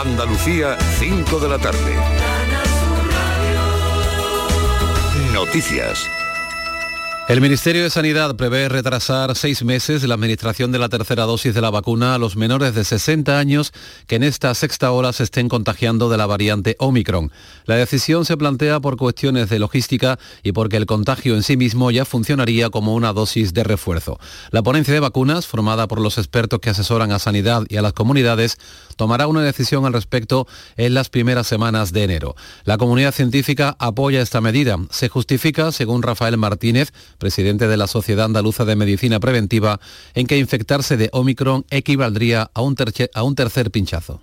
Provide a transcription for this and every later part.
Andalucía, 5 de la tarde. Noticias. El Ministerio de Sanidad prevé retrasar seis meses la administración de la tercera dosis de la vacuna a los menores de 60 años que en esta sexta hora se estén contagiando de la variante Omicron. La decisión se plantea por cuestiones de logística y porque el contagio en sí mismo ya funcionaría como una dosis de refuerzo. La ponencia de vacunas, formada por los expertos que asesoran a Sanidad y a las comunidades, tomará una decisión al respecto en las primeras semanas de enero. La comunidad científica apoya esta medida. Se justifica, según Rafael Martínez, presidente de la Sociedad Andaluza de Medicina Preventiva, en que infectarse de Omicron equivaldría a un, tercer pinchazo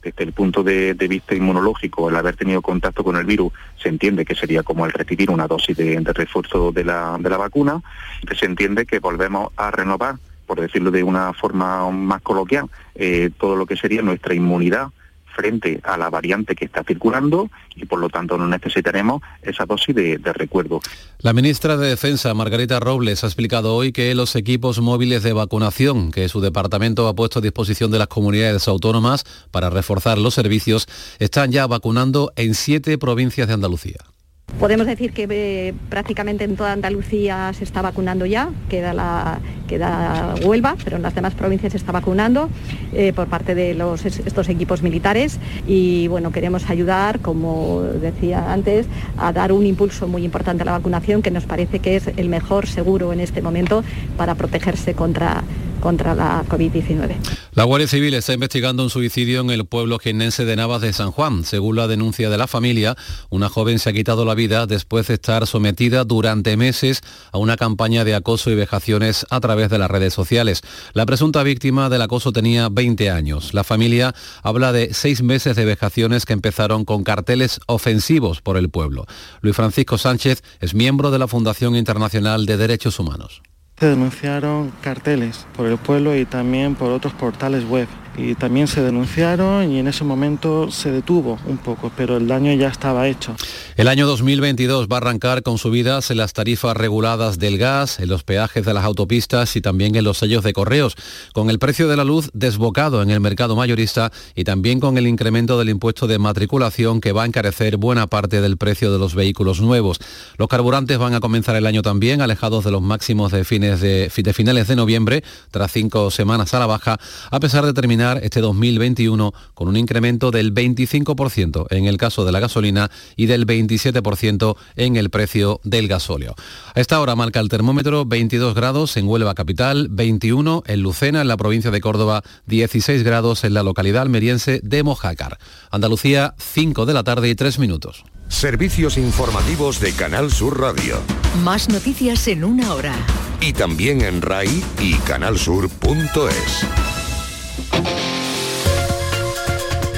desde el punto de, vista inmunológico, el haber tenido contacto con el virus, se entiende que sería como el recibir una dosis de, refuerzo de la, de la vacuna, que se entiende que volvemos a renovar, por decirlo de una forma más coloquial, eh, todo lo que sería nuestra inmunidad frente a la variante que está circulando y por lo tanto no necesitaremos esa dosis de, recuerdo. La ministra de Defensa, Margarita Robles, ha explicado hoy que los equipos móviles de vacunación que su departamento ha puesto a disposición de las comunidades autónomas para reforzar los servicios están ya vacunando en siete provincias de Andalucía. Podemos decir que eh, prácticamente en toda Andalucía se está vacunando ya, queda, la, queda Huelva, pero en las demás provincias se está vacunando eh, por parte de los, estos equipos militares. Y bueno, queremos ayudar, como decía antes, a dar un impulso muy importante a la vacunación que nos parece que es el mejor seguro en este momento para protegerse contra contra la COVID-19. La Guardia Civil está investigando un suicidio en el pueblo jiennense de Navas de San Juan. Según la denuncia de la familia, una joven se ha quitado la vida después de estar sometida durante meses a una campaña de acoso y vejaciones a través de las redes sociales. La presunta víctima del acoso tenía 20 años. La familia habla de seis meses de vejaciones que empezaron con carteles ofensivos por el pueblo. Luis Francisco Sánchez es miembro de la Fundación Internacional de Derechos Humanos. Se denunciaron carteles por el pueblo y también por otros portales web y también se denunciaron y en ese momento se detuvo un poco, pero el daño ya estaba hecho. El año 2022 va a arrancar con subidas en las tarifas reguladas del gas, en los peajes de las autopistas y también en los sellos de correos, con el precio de la luz desbocado en el mercado mayorista y también con el incremento del impuesto de matriculación que va a encarecer buena parte del precio de los vehículos nuevos. Los carburantes van a comenzar el año también alejados de los máximos de, fines de, finales de noviembre, tras cinco semanas a la baja, a pesar de terminar este 2021 con un incremento del 25% en el caso de la gasolina y del 27% en el precio del gasóleo. A esta hora marca el termómetro 22 grados en Huelva capital, 21 en Lucena, en la provincia de Córdoba, 16 grados en la localidad almeriense de Mojácar. Andalucía, 5 de la tarde y 3 minutos. Servicios informativos de Canal Sur Radio. Más noticias en una hora. Y también en RAI y canalsur.es.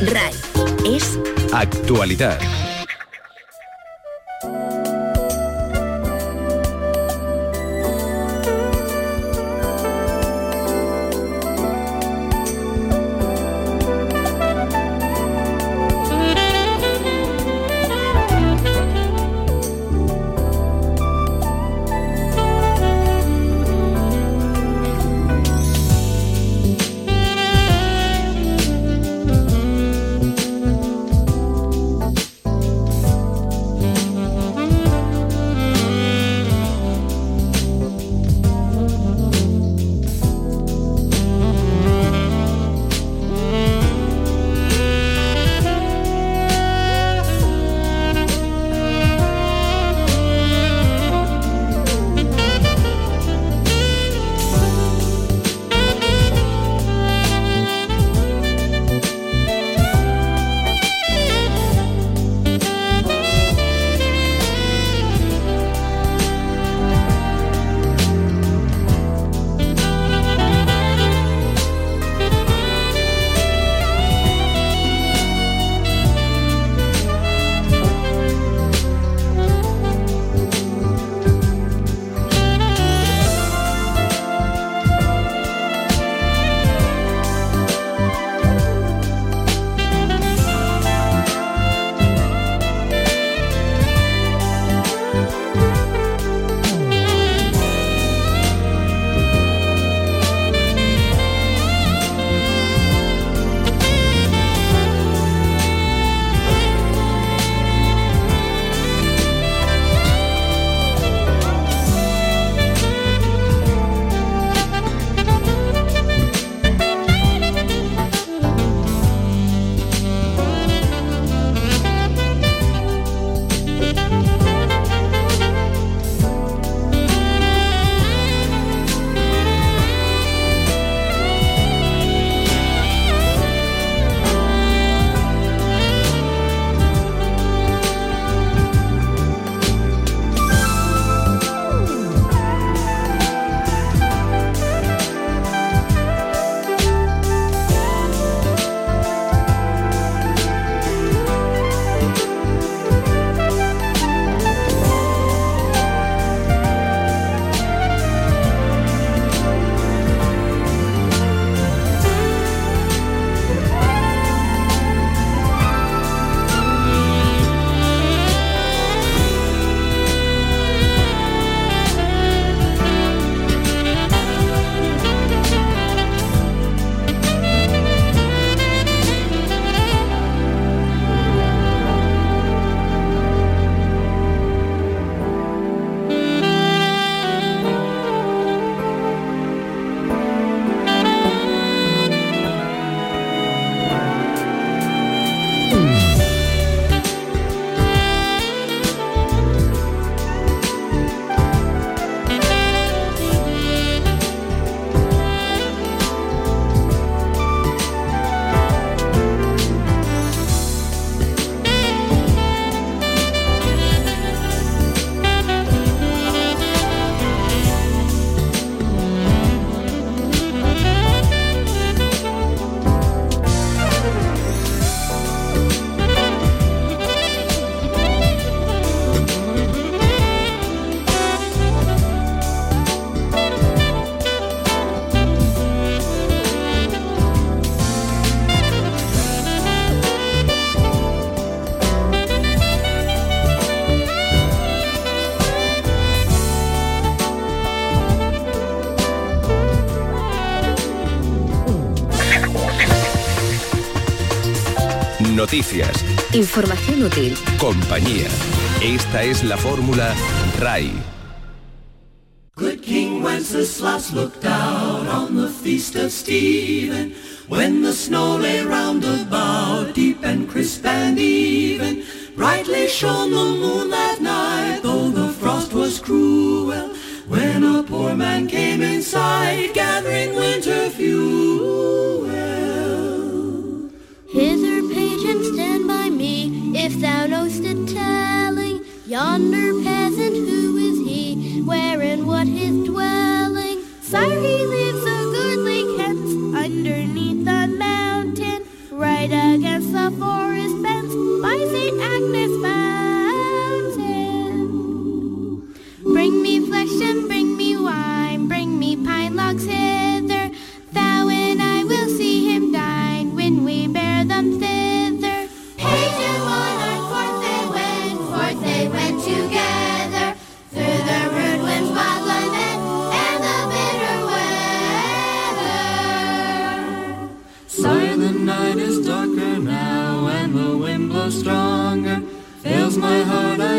RAI es actualidad. Noticias. Información útil. Compañía. Esta es la fórmula RAI. Good King Wenceslas looked out on the feast of Stephen when the snow lay round about deep and crisp and even. Brightly shone the moon that night, though the frost was cruel. When a poor man came in sight, gathering winter fuel. If thou know'st it telling. Yonder peasant, who is he? Where and what his dwelling? Sire, he lives a goodly Kent, underneath the mountain, right against the forest fence, by St. Agnes Fountain. Bring me flesh and bring me wine, bring me pine logs hither,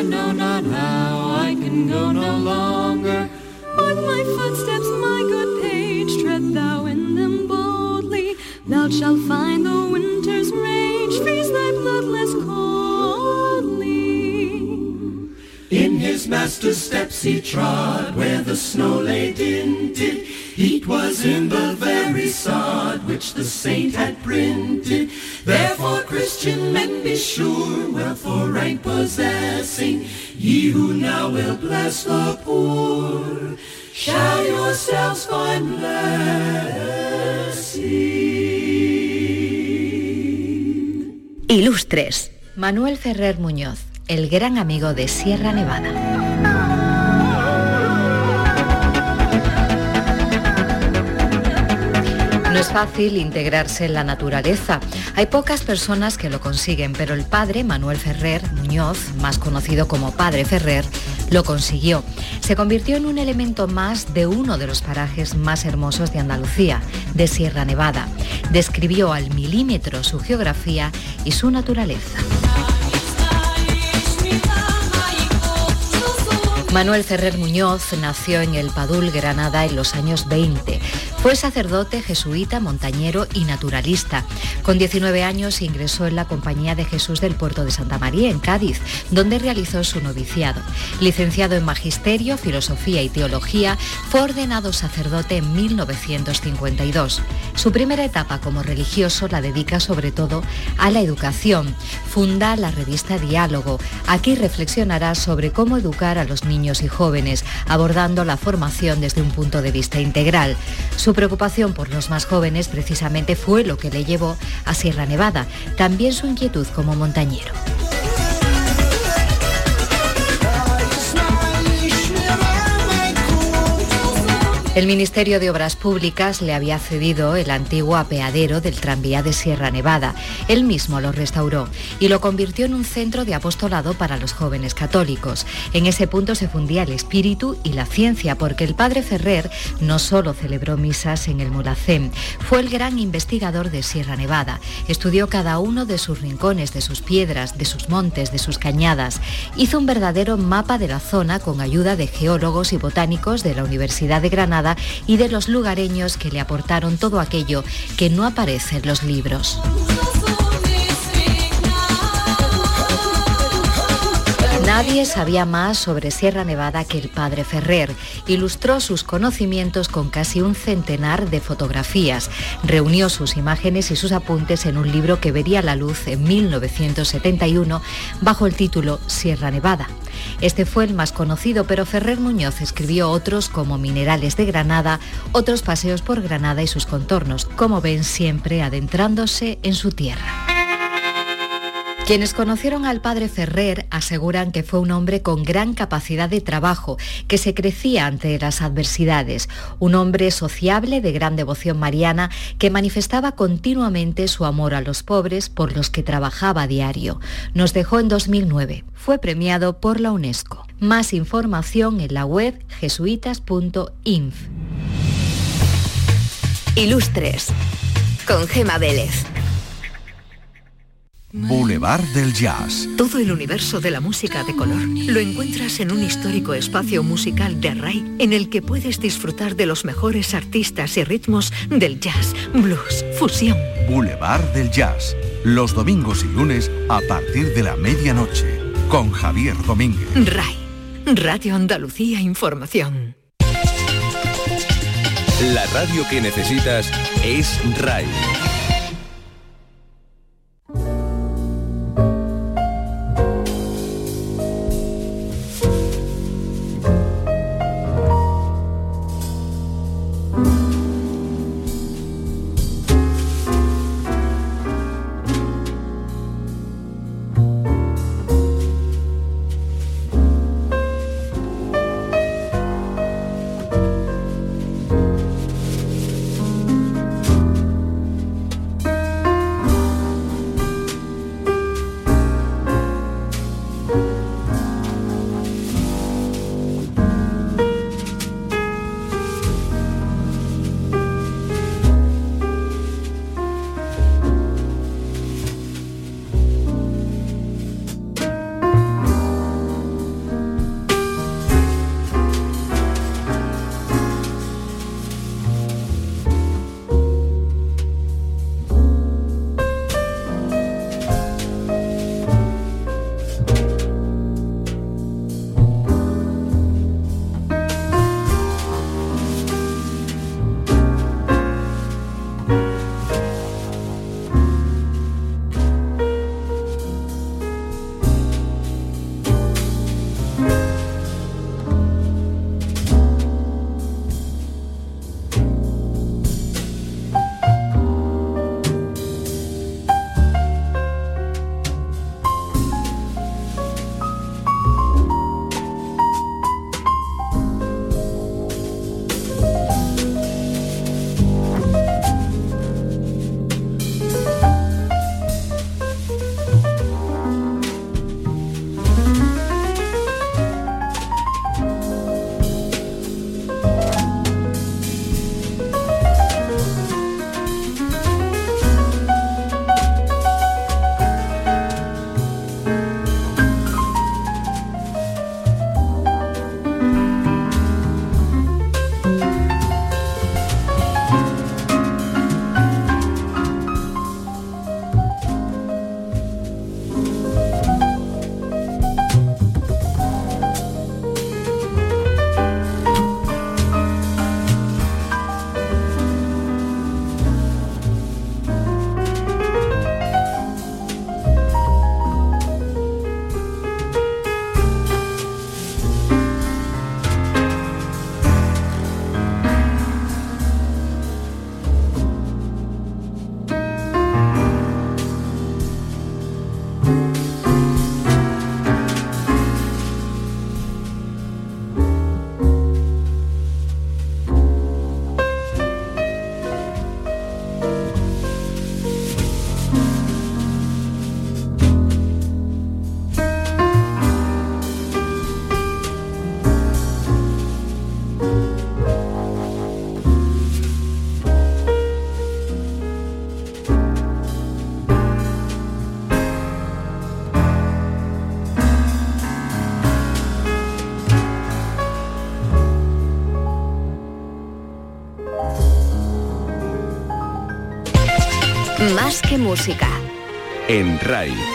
know not how, I can go no longer. Mark my footsteps, my good page, tread thou in them boldly. Thou shalt find the winter's rage freeze thy bloodless coldly. In his master's steps he trod, where the snow lay dinted. Heat was in the very sod which the saint had printed. Therefore, Christian men, be sure, wealth for rank possessing, ye who now will bless the poor, shall yourselves find blessing. Ilustres. Manuel Ferrer Muñoz, el gran amigo de Sierra Nevada. Es fácil integrarse en la naturaleza. Hay pocas personas que lo consiguen, pero el padre Manuel Ferrer Muñoz, más conocido como Padre Ferrer, lo consiguió. Se convirtió en un elemento más de uno de los parajes más hermosos de Andalucía, de Sierra Nevada. Describió al milímetro su geografía y su naturaleza. Manuel Ferrer Muñoz nació en el Padul, Granada, en los años 20. Fue sacerdote, jesuita, montañero y naturalista. Con 19 años ingresó en la Compañía de Jesús del Puerto de Santa María, en Cádiz, donde realizó su noviciado. Licenciado en Magisterio, Filosofía y Teología, fue ordenado sacerdote en 1952. Su primera etapa como religioso la dedica sobre todo a la educación. Funda la revista Diálogo. Aquí reflexionará sobre cómo educar a los niños y jóvenes, abordando la formación desde un punto de vista integral. Su preocupación por los más jóvenes precisamente fue lo que le llevó a Sierra Nevada, también su inquietud como montañero. El Ministerio de Obras Públicas le había cedido el antiguo apeadero del tranvía de Sierra Nevada. Él mismo lo restauró y lo convirtió en un centro de apostolado para los jóvenes católicos. En ese punto se fundía el espíritu y la ciencia, porque el padre Ferrer no solo celebró misas en el Mulacén, fue el gran investigador de Sierra Nevada. Estudió cada uno de sus rincones, de sus piedras, de sus montes, de sus cañadas. Hizo un verdadero mapa de la zona con ayuda de geólogos y botánicos de la Universidad de Granada y de los lugareños que le aportaron todo aquello que no aparece en los libros. Nadie sabía más sobre Sierra Nevada que el padre Ferrer. Ilustró sus conocimientos con casi un centenar de fotografías. Reunió sus imágenes y sus apuntes en un libro que vería la luz en 1971 bajo el título Sierra Nevada. Este fue el más conocido, pero Ferrer Muñoz escribió otros como Minerales de Granada, otros paseos por Granada y sus contornos, como ven siempre adentrándose en su tierra. Quienes conocieron al padre Ferrer aseguran que fue un hombre con gran capacidad de trabajo, que se crecía ante las adversidades, un hombre sociable de gran devoción mariana que manifestaba continuamente su amor a los pobres por los que trabajaba a diario. Nos dejó en 2009. Fue premiado por la UNESCO. Más información en la web jesuitas.inf. Ilustres con Gema Vélez. Boulevard del Jazz. Todo el universo de la música de color lo encuentras en un histórico espacio musical de RAI en el que puedes disfrutar de los mejores artistas y ritmos del jazz, blues, fusión. Boulevard del Jazz. Los domingos y lunes a partir de la medianoche. Con Javier Domínguez. RAI. Radio Andalucía Información. La radio que necesitas es RAI. Más que música. En RAI.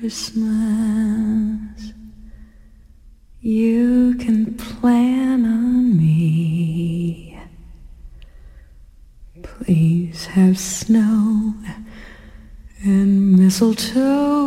Christmas. You can plan on me. Please have snow and mistletoe.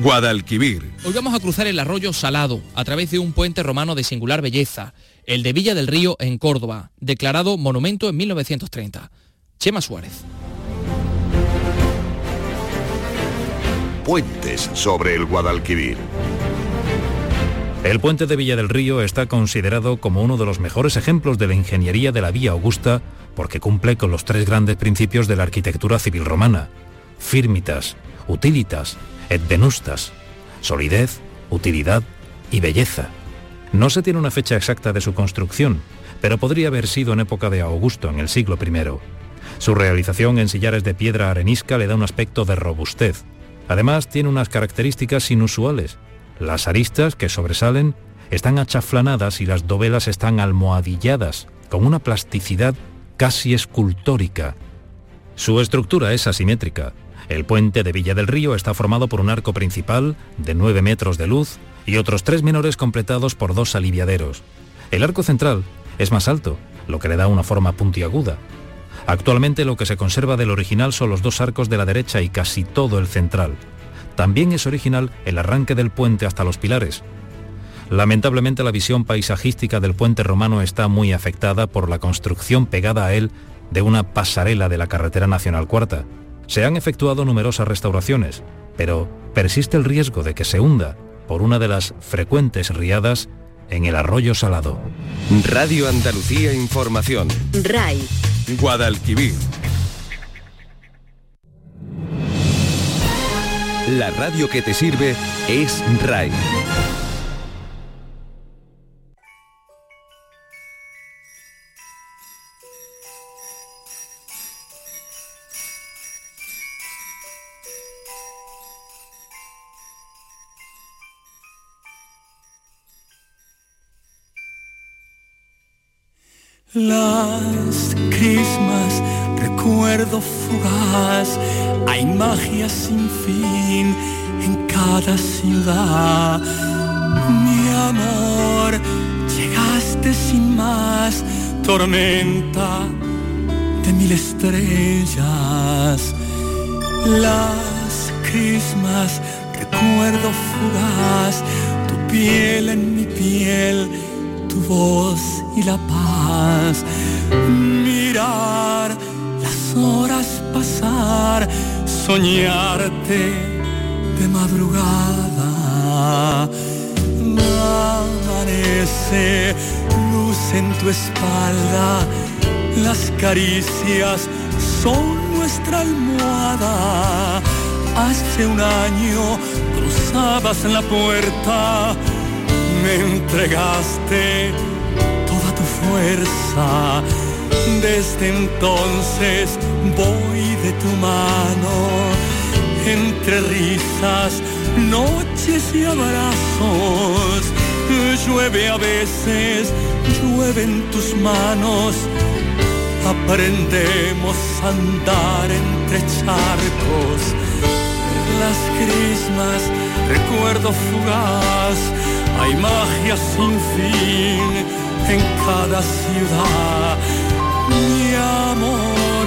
Guadalquivir. Hoy vamos a cruzar el arroyo Salado a través de un puente romano de singular belleza, el de Villa del Río en Córdoba, declarado monumento en 1930. Chema Suárez. Puentes sobre el Guadalquivir. El puente de Villa del Río está considerado como uno de los mejores ejemplos de la ingeniería de la Vía Augusta porque cumple con los tres grandes principios de la arquitectura civil romana, firmitas, utilitas, et solidez, utilidad y belleza. No se tiene una fecha exacta de su construcción, pero podría haber sido en época de Augusto, en el siglo I. Su realización en sillares de piedra arenisca le da un aspecto de robustez. Además, tiene unas características inusuales. Las aristas que sobresalen están achaflanadas y las dovelas están almohadilladas, con una plasticidad casi escultórica. Su estructura es asimétrica. El puente de Villa del Río está formado por un arco principal de 9 metros de luz y otros tres menores completados por dos aliviaderos. El arco central es más alto, lo que le da una forma puntiaguda. Actualmente lo que se conserva del original son los dos arcos de la derecha y casi todo el central. También es original el arranque del puente hasta los pilares. Lamentablemente la visión paisajística del puente romano está muy afectada por la construcción pegada a él de una pasarela de la carretera nacional cuarta. Se han efectuado numerosas restauraciones, pero persiste el riesgo de que se hunda por una de las frecuentes riadas en el arroyo salado. Radio Andalucía Información. RAI. Guadalquivir. La radio que te sirve es RAI. Last Christmas, recuerdo fugaz, hay magia sin fin en cada ciudad. Mi amor, llegaste sin más, tormenta de mil estrellas. Last Christmas, recuerdo fugaz, tu piel en mi piel, tu voz y la paz. Mirar las horas pasar, soñarte de madrugada. Amanece, luz en tu espalda, las caricias son nuestra almohada. Hace un año cruzabas la puerta, me entregaste toda tu fuerza. Desde entonces voy de tu mano, entre risas, noches y abrazos. Llueve a veces, llueve en tus manos. Aprendemos a andar entre charcos. Las crismas, recuerdo fugaz, hay magia sin fin en cada ciudad. Mi amor,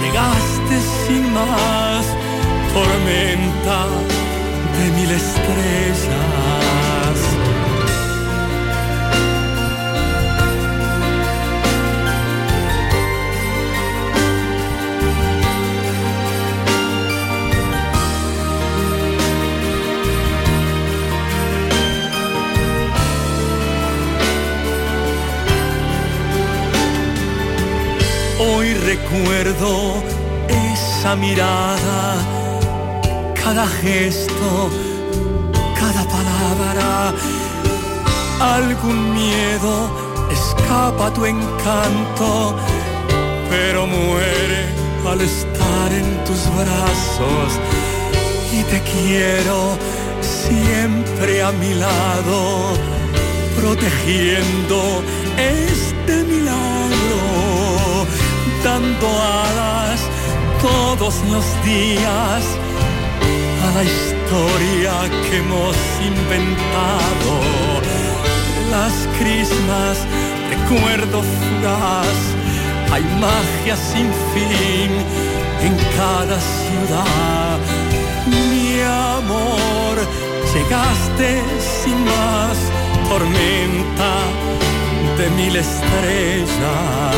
llegaste sin más, tormenta de mil estrellas. Recuerdo esa mirada, cada gesto, cada palabra, algún miedo escapa a tu encanto, pero muere al estar en tus brazos. Y te quiero siempre a mi lado, protegiendo cantando hadas todos los días a la historia que hemos inventado. Las crismas, recuerdo fugaz, hay magia sin fin en cada ciudad. Mi amor, llegaste sin más tormenta de mil estrellas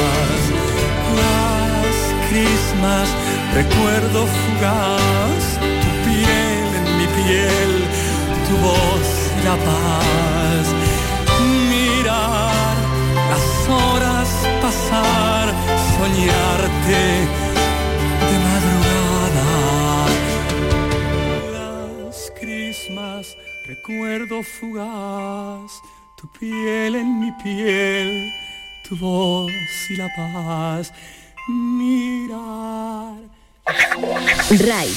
las crismas, recuerdo fugaz tu piel en mi piel, tu voz y la paz. Mirar las horas pasar, soñarte de madrugada. Las crismas, recuerdo fugaz tu piel en mi piel tu voz y la paz mirar. Rai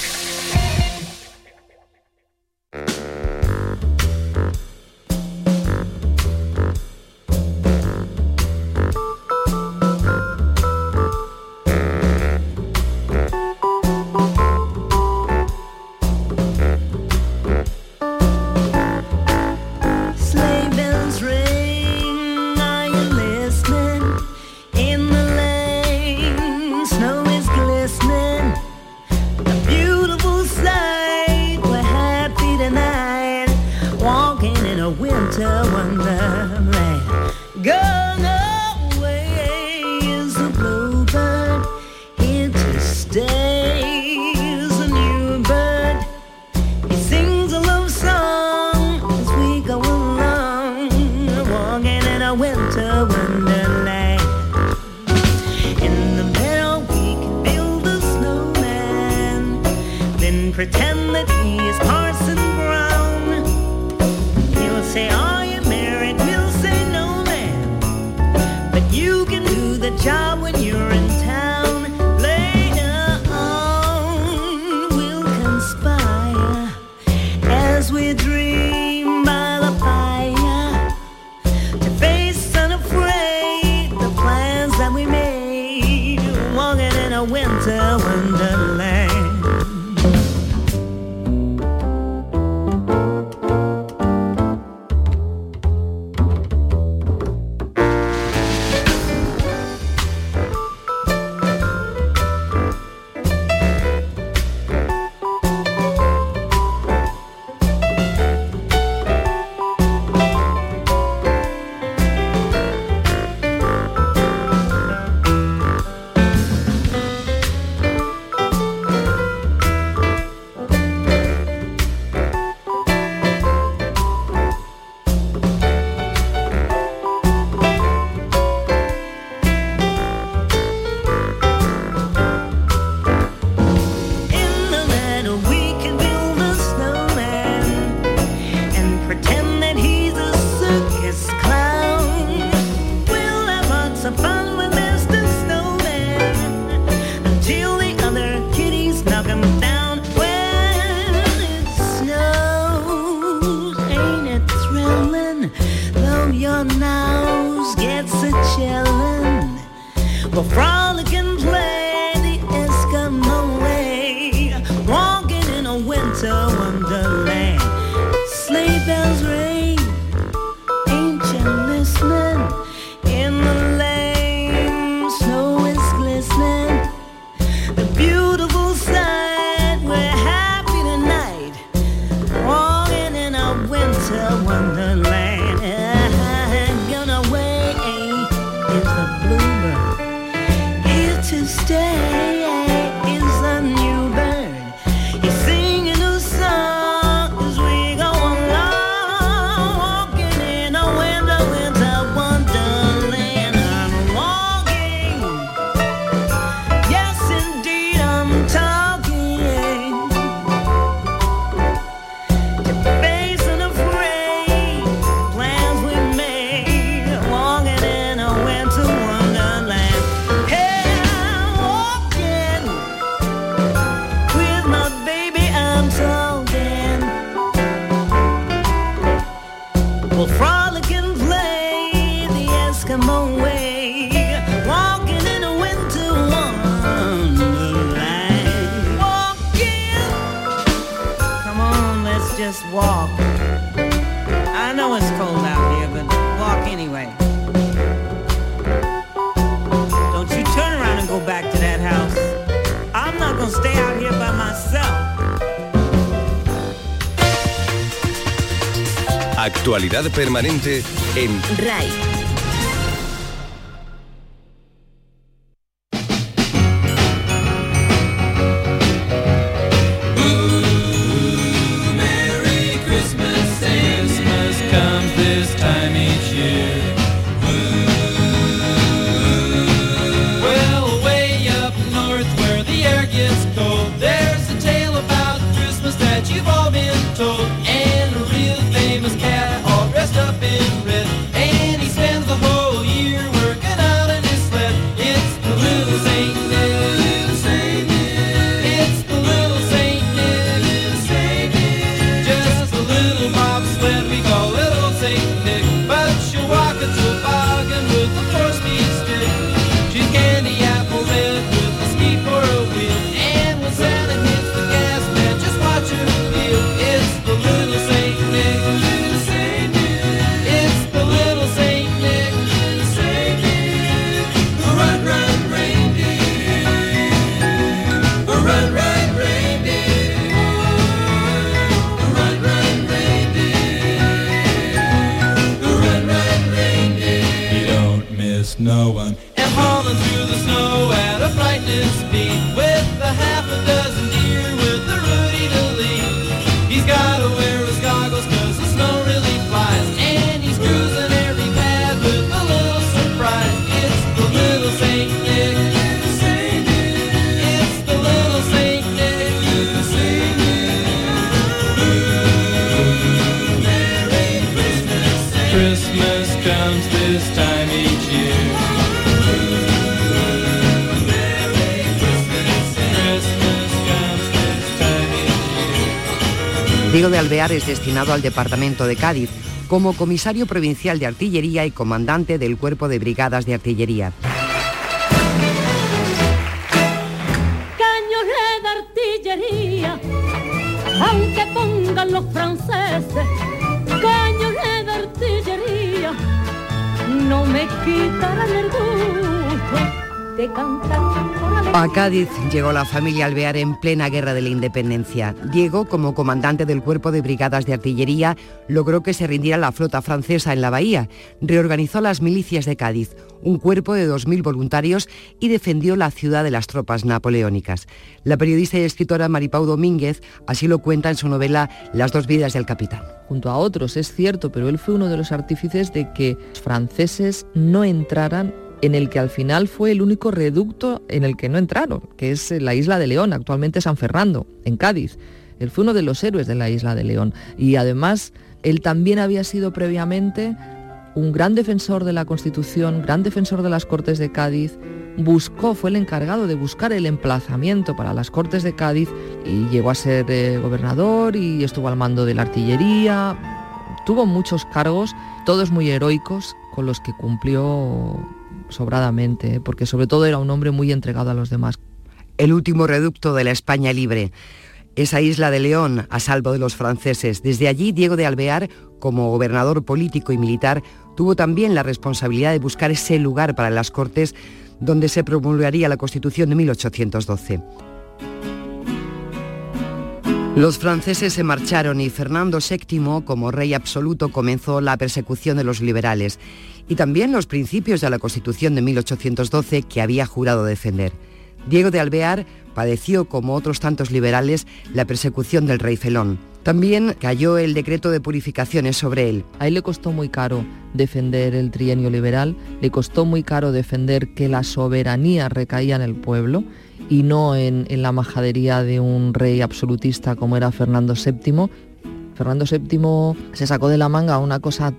permanente en RAI. Diego de Alvear es destinado al departamento de Cádiz como comisario provincial de artillería y comandante del cuerpo de brigadas de artillería. Aunque pongan los franceses, cañones de artillería, no me quitarán el gusto de cantar. A Cádiz llegó la familia Alvear en plena guerra de la independencia. Diego, como comandante del cuerpo de brigadas de artillería, logró que se rindiera la flota francesa en la bahía, reorganizó las milicias de Cádiz, un cuerpo de 2.000 voluntarios y defendió la ciudad de las tropas napoleónicas. La periodista y escritora Maripau Domínguez así lo cuenta en su novela Las dos vidas del capitán. junto a otros, es cierto, pero él fue uno de los artífices de que los franceses no entraran en el que al final fue el único reducto en el que no entraron, que es la isla de León, actualmente San Fernando, en Cádiz. Él fue uno de los héroes de la isla de León. Y además él también había sido previamente un gran defensor de la Constitución, gran defensor de las Cortes de Cádiz, buscó, fue el encargado de buscar el emplazamiento para las Cortes de Cádiz y llegó a ser eh, gobernador y estuvo al mando de la artillería, tuvo muchos cargos, todos muy heroicos, con los que cumplió sobradamente, ¿eh? porque sobre todo era un hombre muy entregado a los demás. El último reducto de la España libre. Esa isla de León, a salvo de los franceses. Desde allí, Diego de Alvear, como gobernador político y militar, tuvo también la responsabilidad de buscar ese lugar para las Cortes donde se promulgaría la Constitución de 1812. Los franceses se marcharon y Fernando VII, como rey absoluto, comenzó la persecución de los liberales y también los principios de la Constitución de 1812 que había jurado defender. Diego de Alvear padeció, como otros tantos liberales, la persecución del rey Felón. También cayó el decreto de purificaciones sobre él. A él le costó muy caro defender el trienio liberal, le costó muy caro defender que la soberanía recaía en el pueblo y no en, en la majadería de un rey absolutista como era Fernando VII. Fernando VII se sacó de la manga una cosa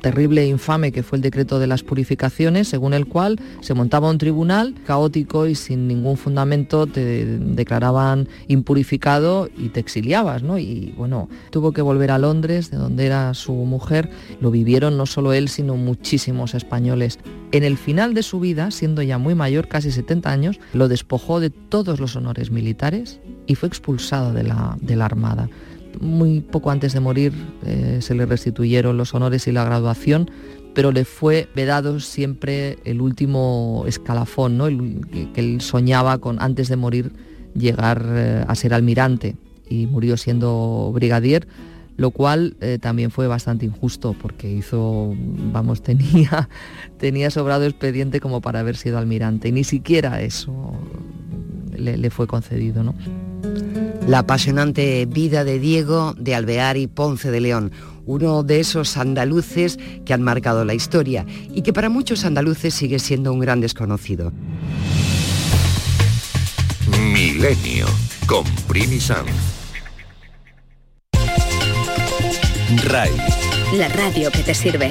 terrible e infame que fue el decreto de las purificaciones, según el cual se montaba un tribunal caótico y sin ningún fundamento te declaraban impurificado y te exiliabas, ¿no? Y bueno, tuvo que volver a Londres, de donde era su mujer. Lo vivieron no solo él, sino muchísimos españoles. En el final de su vida, siendo ya muy mayor, casi 70 años, lo despojó de todos los honores militares y fue expulsado de la, de la Armada muy poco antes de morir eh, se le restituyeron los honores y la graduación, pero le fue vedado siempre el último escalafón, ¿no? el, que él soñaba con antes de morir llegar eh, a ser almirante y murió siendo brigadier. lo cual eh, también fue bastante injusto porque hizo, vamos, tenía, tenía sobrado expediente como para haber sido almirante y ni siquiera eso le, le fue concedido. ¿no? La apasionante vida de Diego de Alvear y Ponce de León, uno de esos andaluces que han marcado la historia y que para muchos andaluces sigue siendo un gran desconocido. Milenio con Primi Sanz. RAI. La radio que te sirve.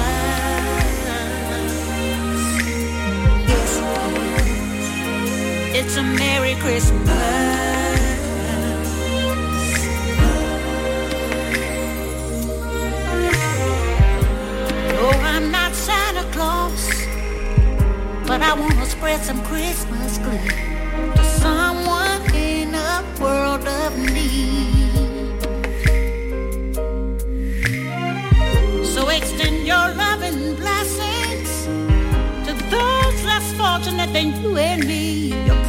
it's a Merry Christmas. No, I'm not Santa Claus, But I wanna spread some Christmas glee to someone in a world of need. So extend your love and blessings to those less fortunate than you and me.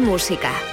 música.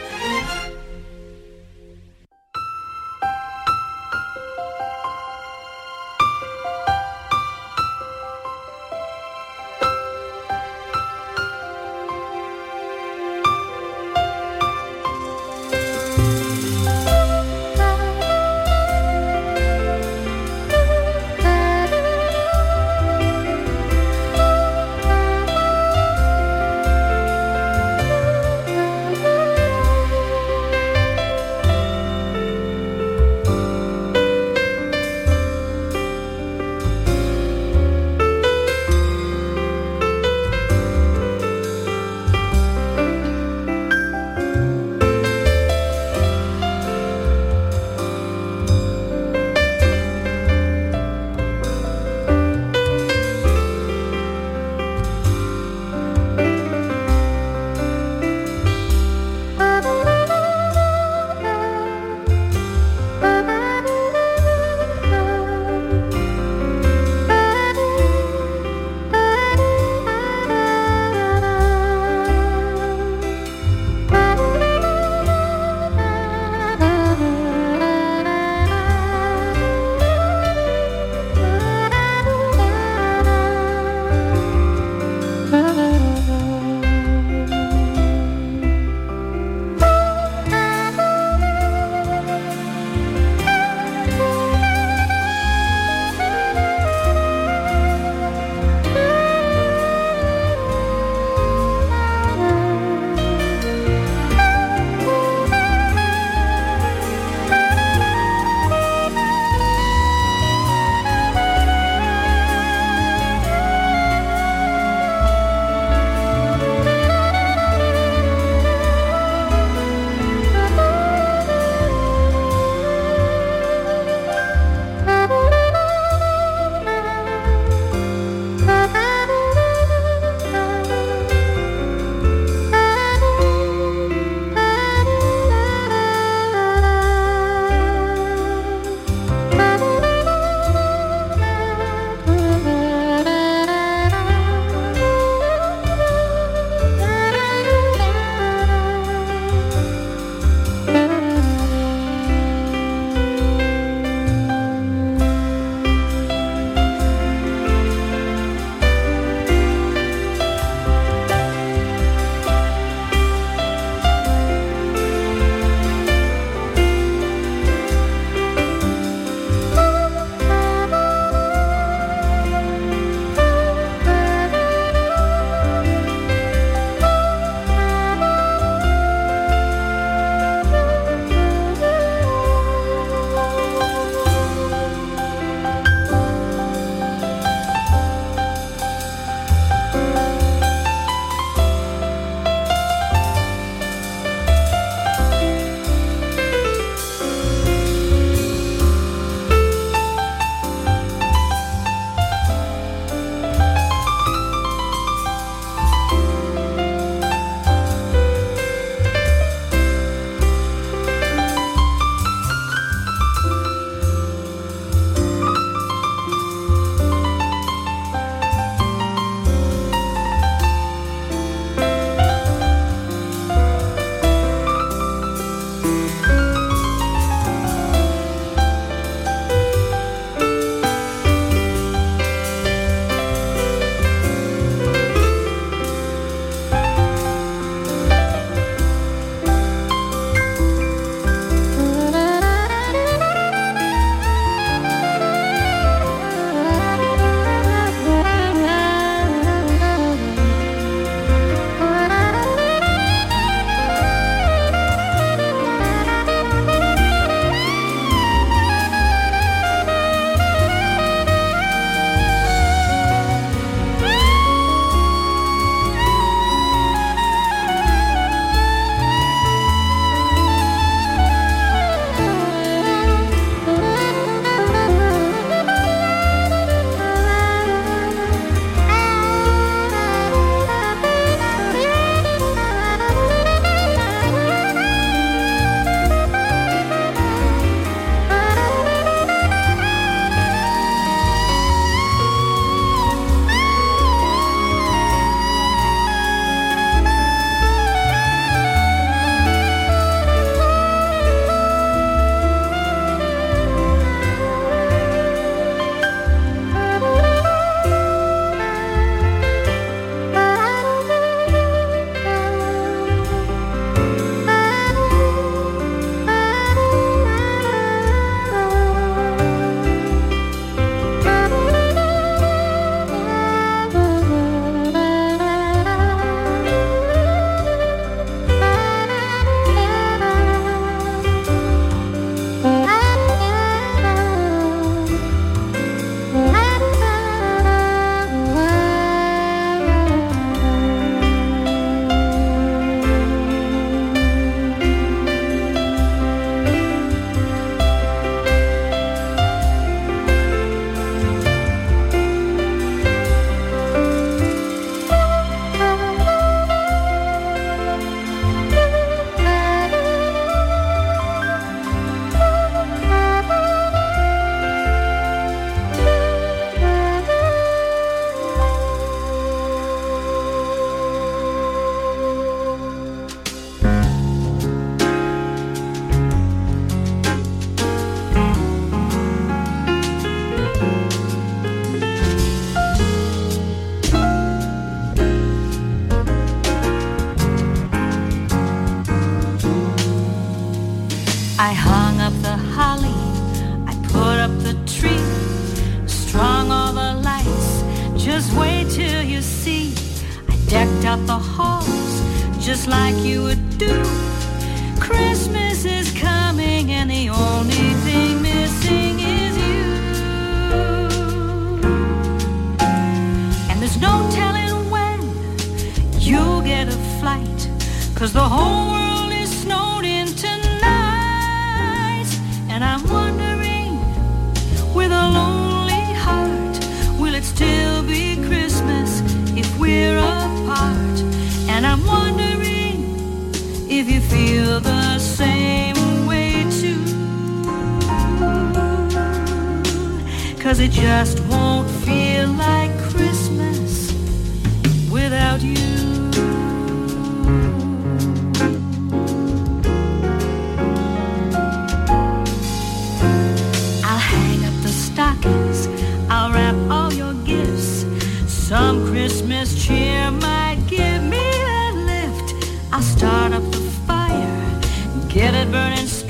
Get it burning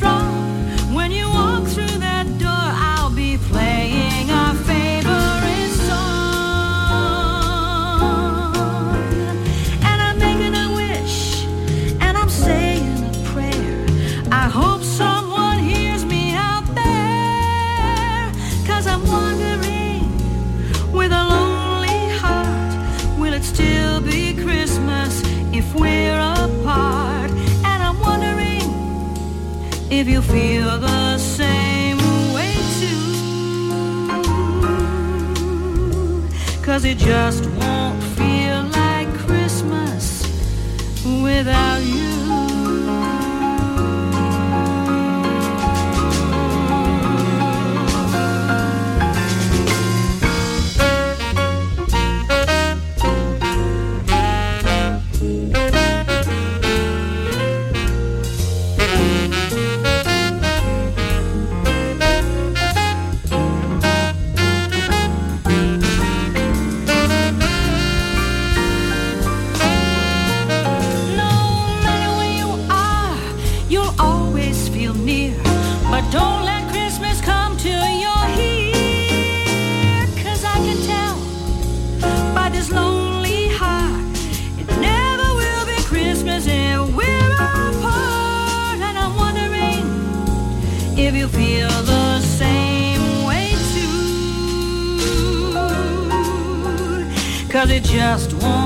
if you feel the same way too. Cause it just won't feel like Christmas without. just one.